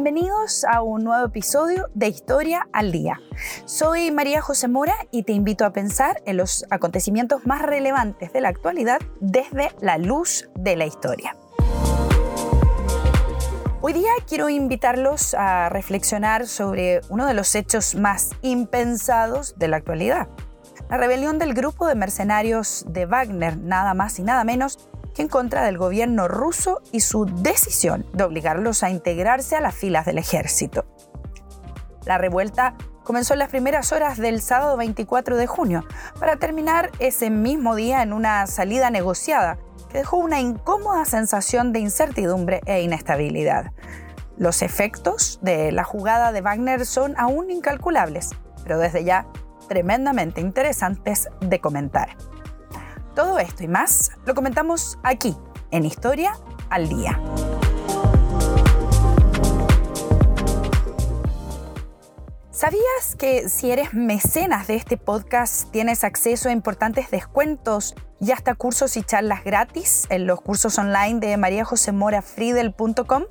Bienvenidos a un nuevo episodio de Historia al Día. Soy María José Mora y te invito a pensar en los acontecimientos más relevantes de la actualidad desde la luz de la historia. Hoy día quiero invitarlos a reflexionar sobre uno de los hechos más impensados de la actualidad. La rebelión del grupo de mercenarios de Wagner, nada más y nada menos en contra del gobierno ruso y su decisión de obligarlos a integrarse a las filas del ejército. La revuelta comenzó en las primeras horas del sábado 24 de junio, para terminar ese mismo día en una salida negociada que dejó una incómoda sensación de incertidumbre e inestabilidad. Los efectos de la jugada de Wagner son aún incalculables, pero desde ya tremendamente interesantes de comentar. Todo esto y más lo comentamos aquí, en Historia al Día. ¿Sabías que si eres mecenas de este podcast tienes acceso a importantes descuentos y hasta cursos y charlas gratis en los cursos online de mariajosemorafriedel.com?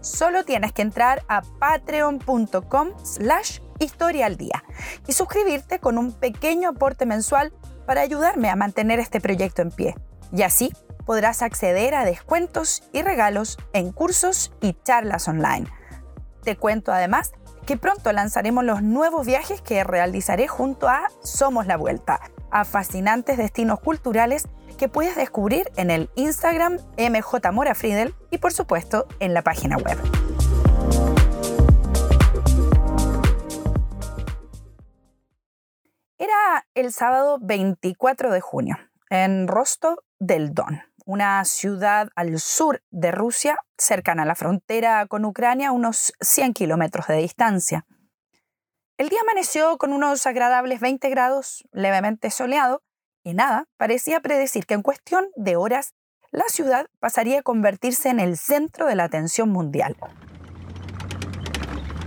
Solo tienes que entrar a patreon.com slash historia al día y suscribirte con un pequeño aporte mensual para ayudarme a mantener este proyecto en pie. Y así podrás acceder a descuentos y regalos en cursos y charlas online. Te cuento además que pronto lanzaremos los nuevos viajes que realizaré junto a Somos la Vuelta, a fascinantes destinos culturales que puedes descubrir en el Instagram mjmorafriedel y por supuesto en la página web. El sábado 24 de junio en Rostov del Don, una ciudad al sur de Rusia, cercana a la frontera con Ucrania, unos 100 kilómetros de distancia. El día amaneció con unos agradables 20 grados, levemente soleado, y nada, parecía predecir que en cuestión de horas la ciudad pasaría a convertirse en el centro de la atención mundial.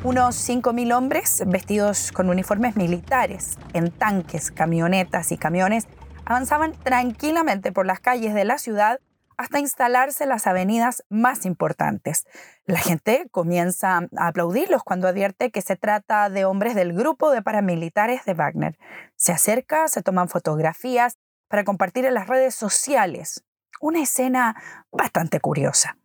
Unos 5.000 hombres vestidos con uniformes militares, en tanques, camionetas y camiones, avanzaban tranquilamente por las calles de la ciudad hasta instalarse en las avenidas más importantes. La gente comienza a aplaudirlos cuando advierte que se trata de hombres del grupo de paramilitares de Wagner. Se acerca, se toman fotografías para compartir en las redes sociales. Una escena bastante curiosa.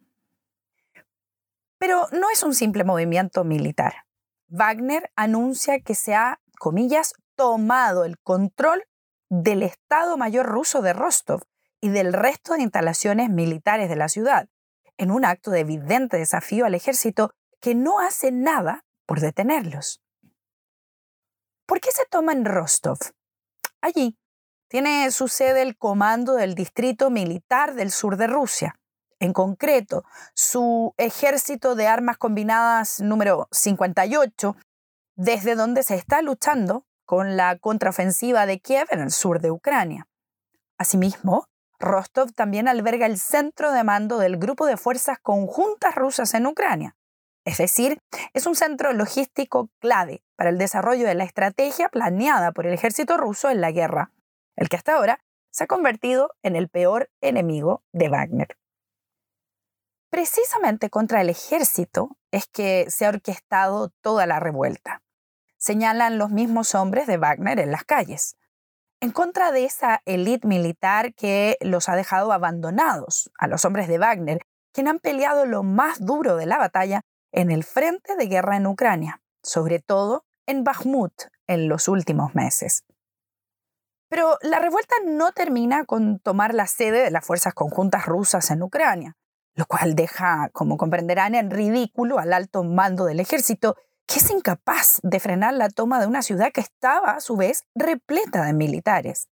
Pero no es un simple movimiento militar. Wagner anuncia que se ha, comillas, tomado el control del Estado Mayor ruso de Rostov y del resto de instalaciones militares de la ciudad, en un acto de evidente desafío al ejército que no hace nada por detenerlos. ¿Por qué se toma en Rostov? Allí tiene su sede el Comando del Distrito Militar del Sur de Rusia. En concreto, su ejército de armas combinadas número 58, desde donde se está luchando con la contraofensiva de Kiev en el sur de Ucrania. Asimismo, Rostov también alberga el centro de mando del Grupo de Fuerzas Conjuntas Rusas en Ucrania. Es decir, es un centro logístico clave para el desarrollo de la estrategia planeada por el ejército ruso en la guerra, el que hasta ahora se ha convertido en el peor enemigo de Wagner. Precisamente contra el ejército es que se ha orquestado toda la revuelta. Señalan los mismos hombres de Wagner en las calles, en contra de esa élite militar que los ha dejado abandonados, a los hombres de Wagner, quienes han peleado lo más duro de la batalla en el frente de guerra en Ucrania, sobre todo en Bakhmut en los últimos meses. Pero la revuelta no termina con tomar la sede de las fuerzas conjuntas rusas en Ucrania, lo cual deja, como comprenderán, en ridículo al alto mando del ejército que es incapaz de frenar la toma de una ciudad que estaba, a su vez, repleta de militares,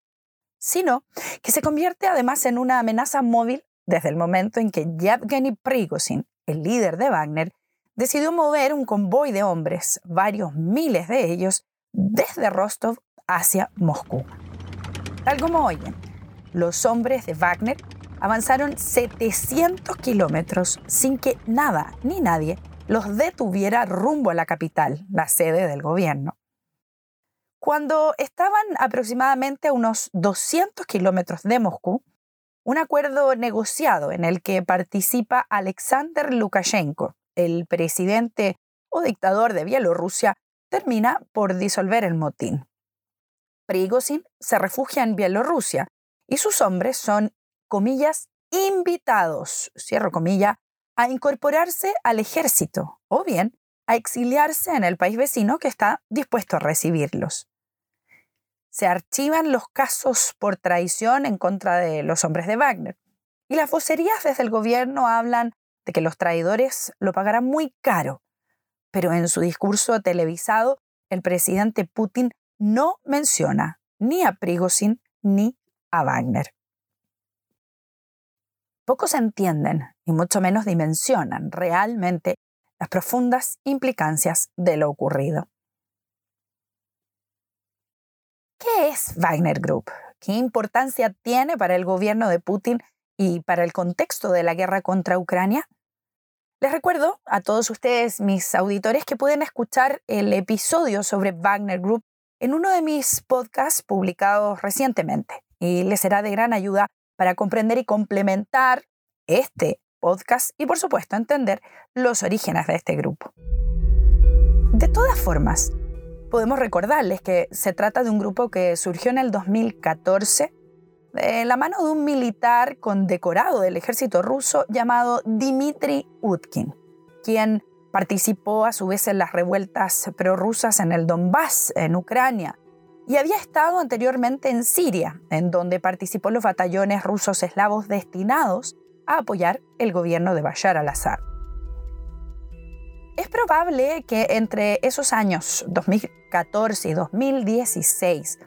sino que se convierte además en una amenaza móvil desde el momento en que Yevgeny Prigozhin, el líder de Wagner, decidió mover un convoy de hombres, varios miles de ellos, desde Rostov hacia Moscú. Tal como oyen, los hombres de Wagner avanzaron 700 kilómetros sin que nada ni nadie los detuviera rumbo a la capital, la sede del gobierno. Cuando estaban aproximadamente a unos 200 kilómetros de Moscú, un acuerdo negociado en el que participa Alexander Lukashenko, el presidente o dictador de Bielorrusia, termina por disolver el motín. Prigozhin se refugia en Bielorrusia y sus hombres son, comillas, invitados, cierro comilla, a incorporarse al ejército o bien a exiliarse en el país vecino que está dispuesto a recibirlos. Se archivan los casos por traición en contra de los hombres de Wagner y las vocerías desde el gobierno hablan de que los traidores lo pagarán muy caro, pero en su discurso televisado el presidente Putin no menciona ni a Prigozhin ni a Wagner. Pocos entienden y mucho menos dimensionan realmente las profundas implicancias de lo ocurrido. ¿Qué es Wagner Group? ¿Qué importancia tiene para el gobierno de Putin y para el contexto de la guerra contra Ucrania? Les recuerdo a todos ustedes, mis auditores, que pueden escuchar el episodio sobre Wagner Group en uno de mis podcasts publicados recientemente y les será de gran ayuda para comprender y complementar este podcast y por supuesto entender los orígenes de este grupo. De todas formas, podemos recordarles que se trata de un grupo que surgió en el 2014 de la mano de un militar condecorado del ejército ruso llamado Dmitry Utkin, quien participó a su vez en las revueltas prorrusas en el Donbass, en Ucrania, y había estado anteriormente en Siria, en donde participó los batallones rusos eslavos destinados a apoyar el gobierno de Bashar al-Assad. Es probable que entre esos años 2014 y 2016,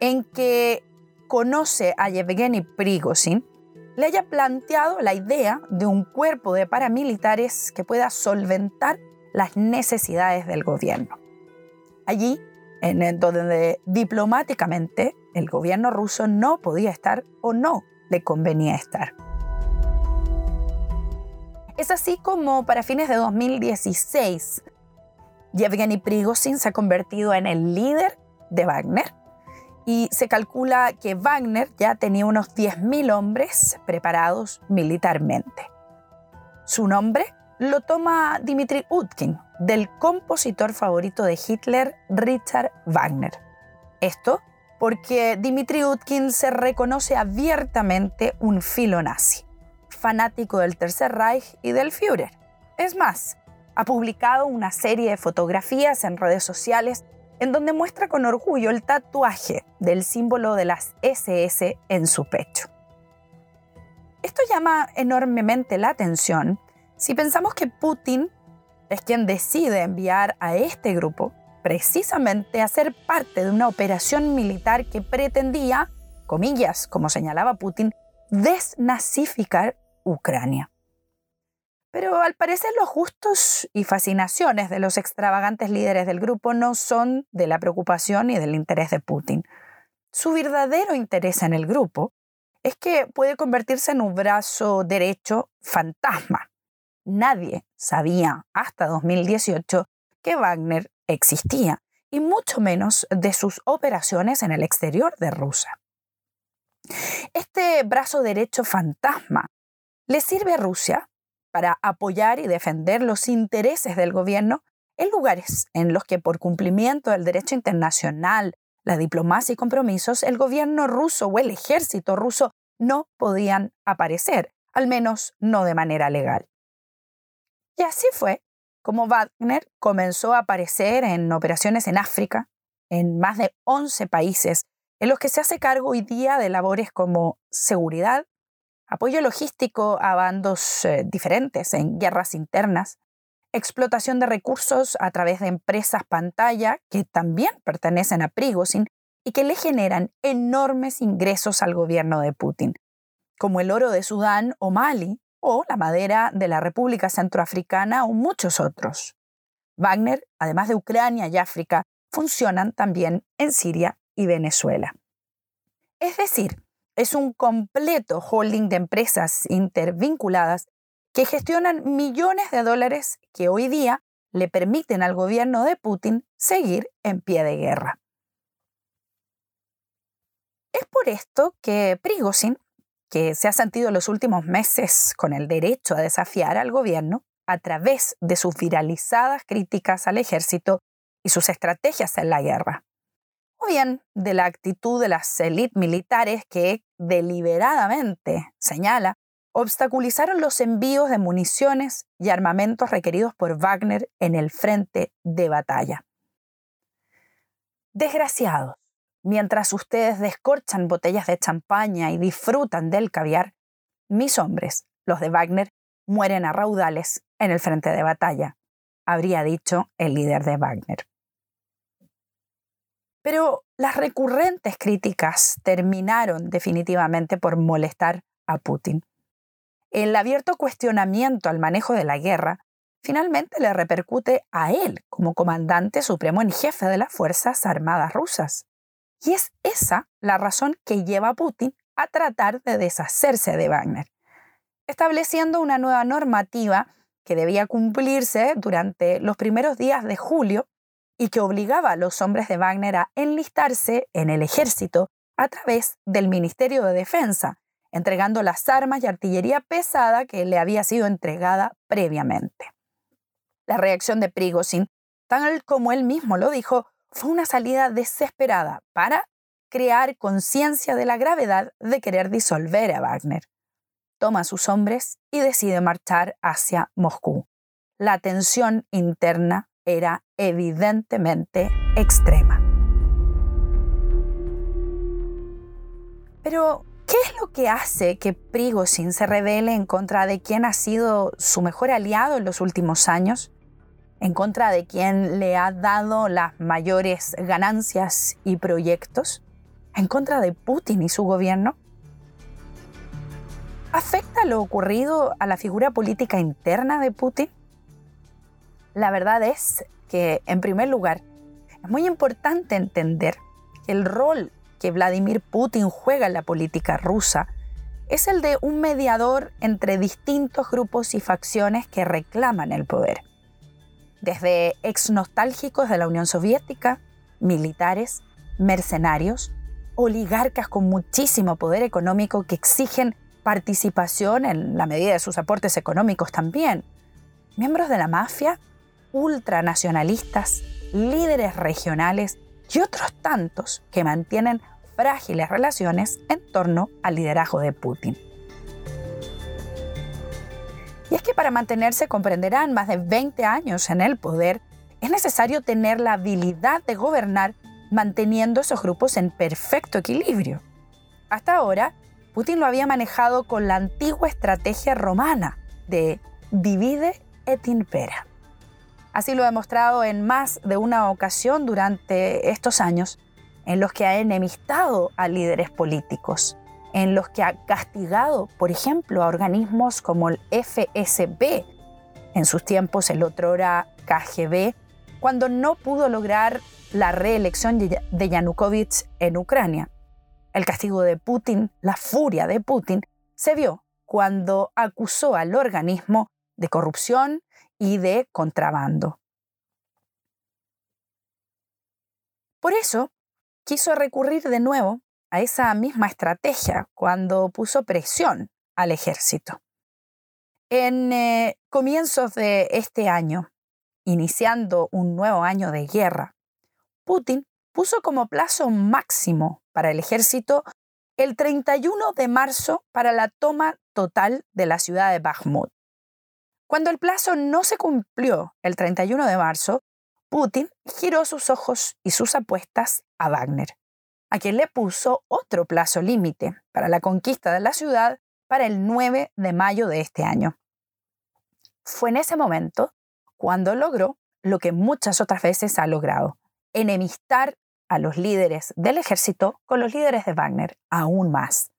en que conoce a Yevgeny Prigozhin, le haya planteado la idea de un cuerpo de paramilitares que pueda solventar las necesidades del gobierno. Allí, en donde diplomáticamente el gobierno ruso no podía estar o no le convenía estar. Es así como para fines de 2016, Yevgeny Prigozhin se ha convertido en el líder de Wagner y se calcula que Wagner ya tenía unos 10.000 hombres preparados militarmente. Su nombre lo toma Dmitri Utkin, del compositor favorito de Hitler, Richard Wagner. Esto porque Dmitri Utkin se reconoce abiertamente un filo nazi, fanático del Tercer Reich y del Führer. Es más, ha publicado una serie de fotografías en redes sociales en donde muestra con orgullo el tatuaje del símbolo de las SS en su pecho. Esto llama enormemente la atención si pensamos que Putin es quien decide enviar a este grupo precisamente a ser parte de una operación militar que pretendía, comillas, como señalaba Putin, desnazificar Ucrania. Pero al parecer los gustos y fascinaciones de los extravagantes líderes del grupo no son de la preocupación y del interés de Putin. Su verdadero interés en el grupo es que puede convertirse en un brazo derecho fantasma. Nadie sabía hasta 2018 que Wagner existía, y mucho menos de sus operaciones en el exterior de Rusia. Este brazo derecho fantasma le sirve a Rusia para apoyar y defender los intereses del gobierno en lugares en los que por cumplimiento del derecho internacional, la diplomacia y compromisos, el gobierno ruso o el ejército ruso no podían aparecer, al menos no de manera legal. Y así fue como Wagner comenzó a aparecer en operaciones en África, en más de 11 países, en los que se hace cargo hoy día de labores como seguridad, apoyo logístico a bandos eh, diferentes en guerras internas, explotación de recursos a través de empresas pantalla que también pertenecen a Prigozhin y que le generan enormes ingresos al gobierno de Putin, como el oro de Sudán o Mali, o la madera de la República Centroafricana o muchos otros. Wagner, además de Ucrania y África, funcionan también en Siria y Venezuela. Es decir, es un completo holding de empresas intervinculadas que gestionan millones de dólares que hoy día le permiten al gobierno de Putin seguir en pie de guerra. Es por esto que Prigozhin, se ha sentido los últimos meses con el derecho a desafiar al gobierno, a través de sus viralizadas críticas al ejército y sus estrategias en la guerra, o bien de la actitud de las élites militares que deliberadamente, señala, obstaculizaron los envíos de municiones y armamentos requeridos por Wagner en el frente de batalla. Desgraciados, mientras ustedes descorchan botellas de champaña y disfrutan del caviar, mis hombres, los de Wagner, mueren a raudales en el frente de batalla, habría dicho el líder de Wagner. Pero las recurrentes críticas terminaron definitivamente por molestar a Putin. El abierto cuestionamiento al manejo de la guerra finalmente le repercute a él como comandante supremo en jefe de las Fuerzas Armadas rusas. Y es esa la razón que lleva a Putin a tratar de deshacerse de Wagner, estableciendo una nueva normativa que debía cumplirse durante los primeros días de julio y que obligaba a los hombres de Wagner a enlistarse en el ejército a través del Ministerio de Defensa, entregando las armas y artillería pesada que le había sido entregada previamente. La reacción de Prigozhin, tal como él mismo lo dijo, fue una salida desesperada para crear conciencia de la gravedad de querer disolver a Wagner toma a sus hombres y decide marchar hacia Moscú. La tensión interna era evidentemente extrema. Pero, ¿qué es lo que hace que Prigozhin se revele en contra de quien ha sido su mejor aliado en los últimos años? ¿En contra de quien le ha dado las mayores ganancias y proyectos? ¿En contra de Putin y su gobierno? ¿Afecta lo ocurrido a la figura política interna de Putin? La verdad es que, en primer lugar, es muy importante entender que el rol que Vladimir Putin juega en la política rusa es el de un mediador entre distintos grupos y facciones que reclaman el poder. Desde ex nostálgicos de la Unión Soviética, militares, mercenarios, oligarcas con muchísimo poder económico que exigen participación en la medida de sus aportes económicos también. Miembros de la mafia, ultranacionalistas, líderes regionales y otros tantos que mantienen frágiles relaciones en torno al liderazgo de Putin. Y es que para mantenerse, comprenderán, más de 20 años en el poder, es necesario tener la habilidad de gobernar manteniendo esos grupos en perfecto equilibrio. Hasta ahora, Putin lo había manejado con la antigua estrategia romana de divide et impera. Así lo ha demostrado en más de una ocasión durante estos años, en los que ha enemistado a líderes políticos, en los que ha castigado, por ejemplo, a organismos como el FSB, en sus tiempos el otro era KGB, cuando no pudo lograr la reelección de Yanukovych en Ucrania. El castigo de Putin, la furia de Putin, se vio cuando acusó al organismo de corrupción y de contrabando. Por eso, quiso recurrir de nuevo esa misma estrategia cuando puso presión al ejército. En eh, comienzos de este año, iniciando un nuevo año de guerra, Putin puso como plazo máximo para el ejército el 31 de marzo para la toma total de la ciudad de Bakhmut. Cuando el plazo no se cumplió el 31 de marzo, Putin giró sus ojos y sus apuestas a Wagner, a quien le puso otro plazo límite para la conquista de la ciudad para el 9 de mayo de este año. Fue en ese momento cuando logró lo que muchas otras veces ha logrado, enemistar a los líderes del ejército con los líderes de Wagner aún más.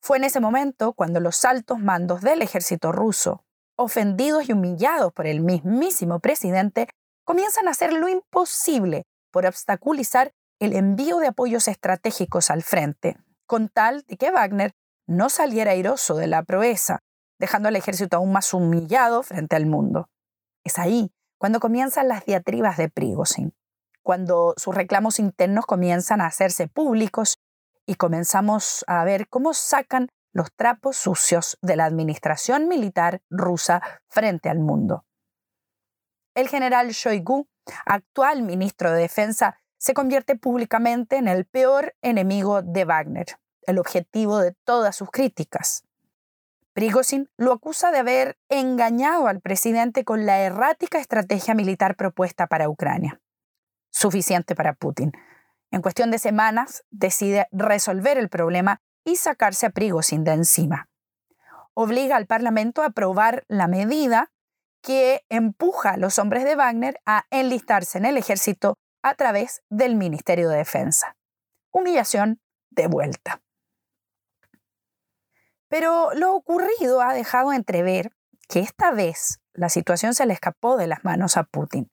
Fue en ese momento cuando los altos mandos del ejército ruso, ofendidos y humillados por el mismísimo presidente, comienzan a hacer lo imposible por obstaculizar el envío de apoyos estratégicos al frente, con tal de que Wagner no saliera airoso de la proeza, dejando al ejército aún más humillado frente al mundo. Es ahí cuando comienzan las diatribas de Prigozhin cuando sus reclamos internos comienzan a hacerse públicos y comenzamos a ver cómo sacan los trapos sucios de la administración militar rusa frente al mundo. El general Shoigu, actual ministro de Defensa, se convierte públicamente en el peor enemigo de Wagner, el objetivo de todas sus críticas. Prigozhin lo acusa de haber engañado al presidente con la errática estrategia militar propuesta para Ucrania. Suficiente para Putin. En cuestión de semanas, decide resolver el problema y sacarse a Prigozhin de encima. Obliga al Parlamento a aprobar la medida que empuja a los hombres de Wagner a enlistarse en el ejército a través del Ministerio de Defensa. Humillación de vuelta. Pero lo ocurrido ha dejado entrever que esta vez la situación se le escapó de las manos a Putin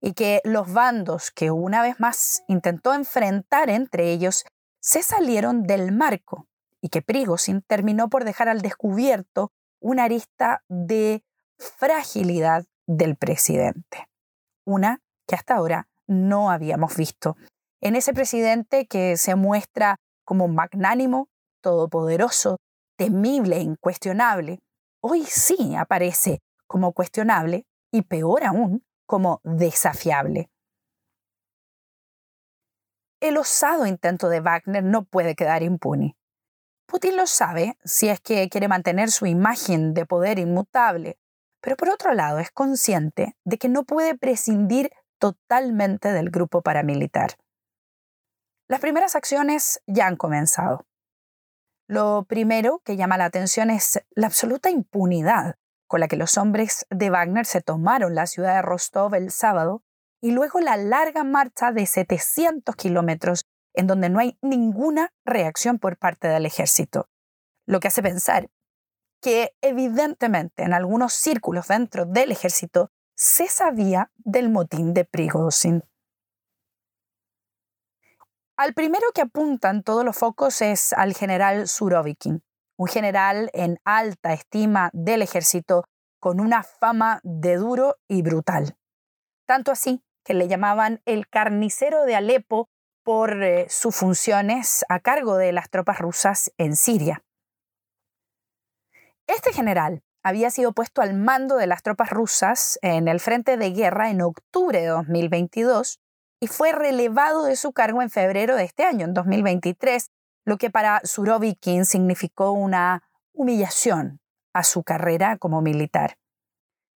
y que los bandos que una vez más intentó enfrentar entre ellos se salieron del marco y que Prigozhin terminó por dejar al descubierto una arista de fragilidad del presidente, una que hasta ahora no habíamos visto. En ese presidente que se muestra como magnánimo, todopoderoso, temible e incuestionable, hoy sí aparece como cuestionable y peor aún, como desafiable. El osado intento de Wagner no puede quedar impune. Putin lo sabe si es que quiere mantener su imagen de poder inmutable, pero por otro lado es consciente de que no puede prescindir totalmente del grupo paramilitar. Las primeras acciones ya han comenzado. Lo primero que llama la atención es la absoluta impunidad con la que los hombres de Wagner se tomaron la ciudad de Rostov el sábado y luego la larga marcha de 700 kilómetros en donde no hay ninguna reacción por parte del ejército. Lo que hace pensar que evidentemente en algunos círculos dentro del ejército se sabía del motín de Prigozhin. Al primero que apuntan todos los focos es al general Surovikin, un general en alta estima del ejército con una fama de duro y brutal. Tanto así que le llamaban el carnicero de Alepo por eh, sus funciones a cargo de las tropas rusas en Siria. Este general había sido puesto al mando de las tropas rusas en el frente de guerra en octubre de 2022 y fue relevado de su cargo en febrero de este año, en 2023, lo que para Surovikin significó una humillación a su carrera como militar.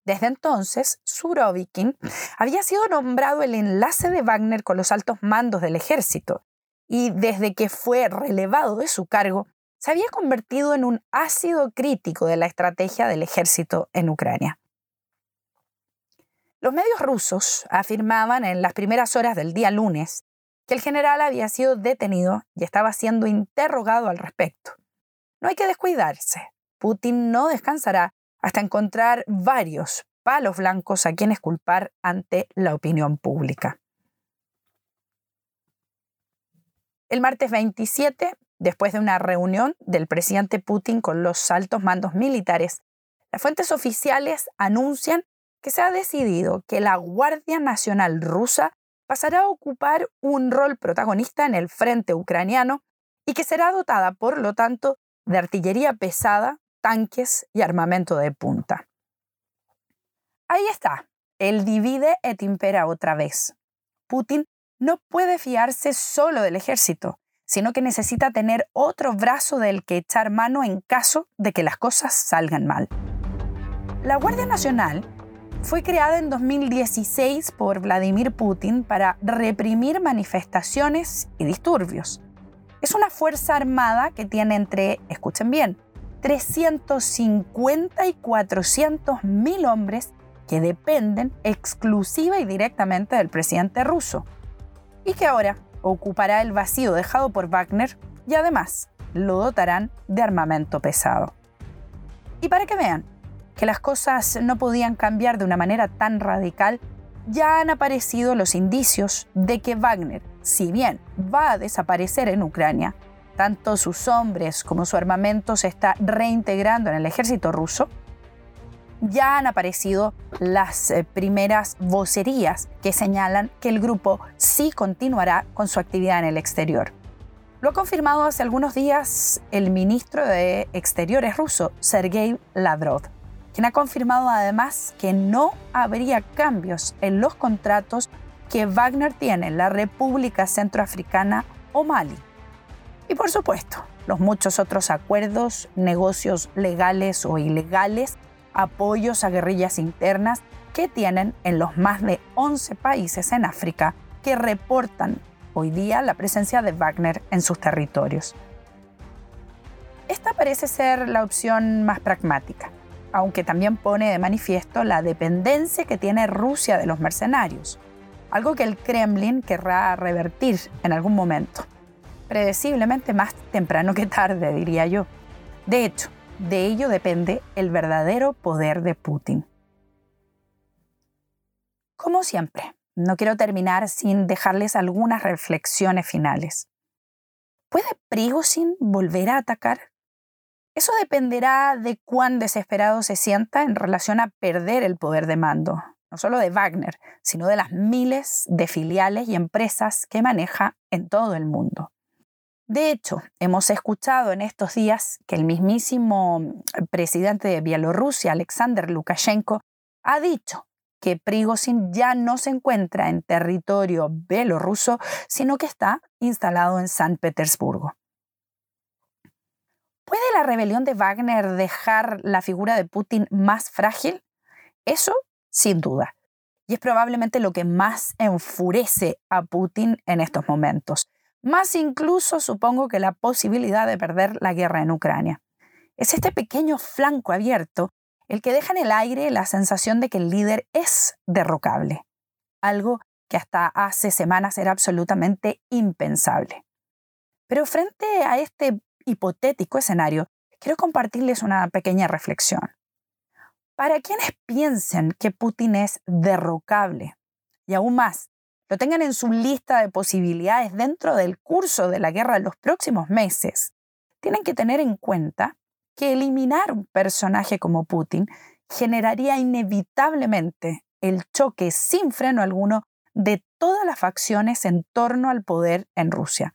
Desde entonces, Surovikin había sido nombrado el enlace de Wagner con los altos mandos del ejército y desde que fue relevado de su cargo, se había convertido en un ácido crítico de la estrategia del ejército en Ucrania. Los medios rusos afirmaban en las primeras horas del día lunes que el general había sido detenido y estaba siendo interrogado al respecto. No hay que descuidarse. Putin no descansará hasta encontrar varios palos blancos a quienes culpar ante la opinión pública. El martes 27, después de una reunión del presidente Putin con los altos mandos militares, las fuentes oficiales anuncian que se ha decidido que la Guardia Nacional rusa pasará a ocupar un rol protagonista en el frente ucraniano y que será dotada, por lo tanto, de artillería pesada, tanques y armamento de punta. Ahí está, el divide et impera otra vez. Putin no puede fiarse solo del ejército, sino que necesita tener otro brazo del que echar mano en caso de que las cosas salgan mal. La Guardia Nacional fue creada en 2016 por Vladimir Putin para reprimir manifestaciones y disturbios. Es una fuerza armada que tiene entre, escuchen bien, 350 y 400 mil hombres que dependen exclusiva y directamente del presidente ruso y que ahora ocupará el vacío dejado por Wagner y además lo dotarán de armamento pesado. Y para que vean, que las cosas no podían cambiar de una manera tan radical, ya han aparecido los indicios de que Wagner, si bien va a desaparecer en Ucrania, tanto sus hombres como su armamento se está reintegrando en el ejército ruso, ya han aparecido las eh, primeras vocerías que señalan que el grupo sí continuará con su actividad en el exterior. Lo ha confirmado hace algunos días el ministro de Exteriores ruso, Sergei Lavrov, quien ha confirmado además que no habría cambios en los contratos que Wagner tiene en la República Centroafricana o Mali. Y por supuesto, los muchos otros acuerdos, negocios legales o ilegales, apoyos a guerrillas internas que tienen en los más de 11 países en África que reportan hoy día la presencia de Wagner en sus territorios. Esta parece ser la opción más pragmática, aunque también pone de manifiesto la dependencia que tiene Rusia de los mercenarios, algo que el Kremlin querrá revertir en algún momento, predeciblemente más temprano que tarde, diría yo. De hecho, de ello depende el verdadero poder de Putin. Como siempre, no quiero terminar sin dejarles algunas reflexiones finales. ¿Puede Prigozhin volver a atacar? Eso dependerá de cuán desesperado se sienta en relación a perder el poder de mando, no solo de Wagner, sino de las miles de filiales y empresas que maneja en todo el mundo. De hecho, hemos escuchado en estos días que el mismísimo presidente de Bielorrusia, Alexander Lukashenko, ha dicho que Prigozhin ya no se encuentra en territorio belorruso, sino que está instalado en San Petersburgo. ¿Puede la rebelión de Wagner dejar la figura de Putin más frágil? Eso, sin duda. Y es probablemente lo que más enfurece a Putin en estos momentos. Más incluso supongo que la posibilidad de perder la guerra en Ucrania. Es este pequeño flanco abierto el que deja en el aire la sensación de que el líder es derrocable, algo que hasta hace semanas era absolutamente impensable. Pero frente a este hipotético escenario, quiero compartirles una pequeña reflexión. Para quienes piensen que Putin es derrocable, y aún más, lo tengan en su lista de posibilidades dentro del curso de la guerra en los próximos meses, tienen que tener en cuenta que eliminar un personaje como Putin generaría inevitablemente el choque sin freno alguno de todas las facciones en torno al poder en Rusia.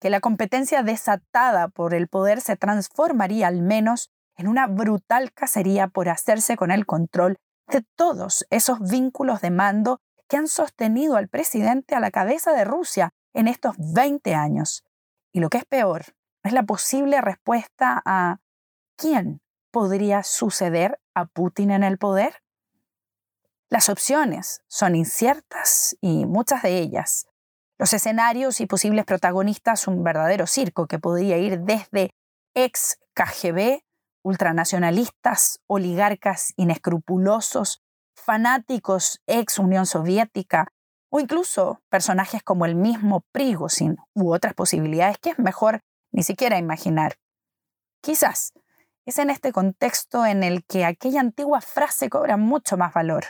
Que la competencia desatada por el poder se transformaría al menos en una brutal cacería por hacerse con el control de todos esos vínculos de mando que han sostenido al presidente a la cabeza de Rusia en estos 20 años. Y lo que es peor, es la posible respuesta a quién podría suceder a Putin en el poder? Las opciones son inciertas y muchas de ellas. Los escenarios y posibles protagonistas un verdadero circo que podría ir desde ex KGB, ultranacionalistas, oligarcas inescrupulosos, fanáticos ex Unión Soviética o incluso personajes como el mismo Prigozhin u otras posibilidades que es mejor ni siquiera imaginar. Quizás es en este contexto en el que aquella antigua frase cobra mucho más valor,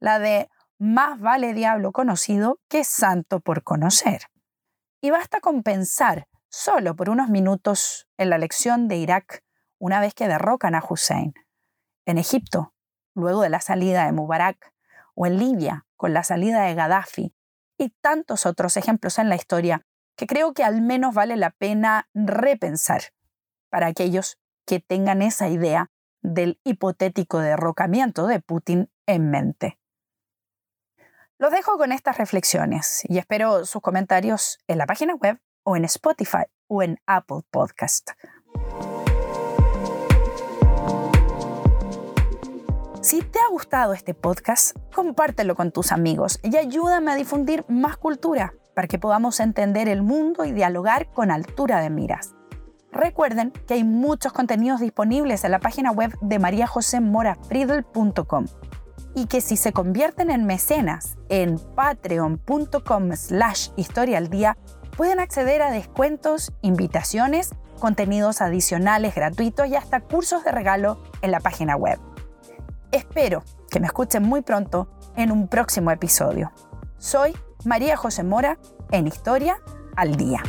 la de más vale diablo conocido que santo por conocer. Y basta con pensar solo por unos minutos en la elección de Irak una vez que derrocan a Hussein, en Egipto, luego de la salida de Mubarak, o en Libia, con la salida de Gaddafi, y tantos otros ejemplos en la historia que creo que al menos vale la pena repensar para aquellos que tengan esa idea del hipotético derrocamiento de Putin en mente. Los dejo con estas reflexiones y espero sus comentarios en la página web o en Spotify o en Apple Podcast. Si te ha gustado este podcast, compártelo con tus amigos y ayúdame a difundir más cultura para que podamos entender el mundo y dialogar con altura de miras. Recuerden que hay muchos contenidos disponibles en la página web de mariajosemorafriedel.com y que si se convierten en mecenas en patreon.com slash historia al día, pueden acceder a descuentos, invitaciones, contenidos adicionales gratuitos y hasta cursos de regalo en la página web. Espero que me escuchen muy pronto en un próximo episodio. Soy María José Mora en Historia al Día.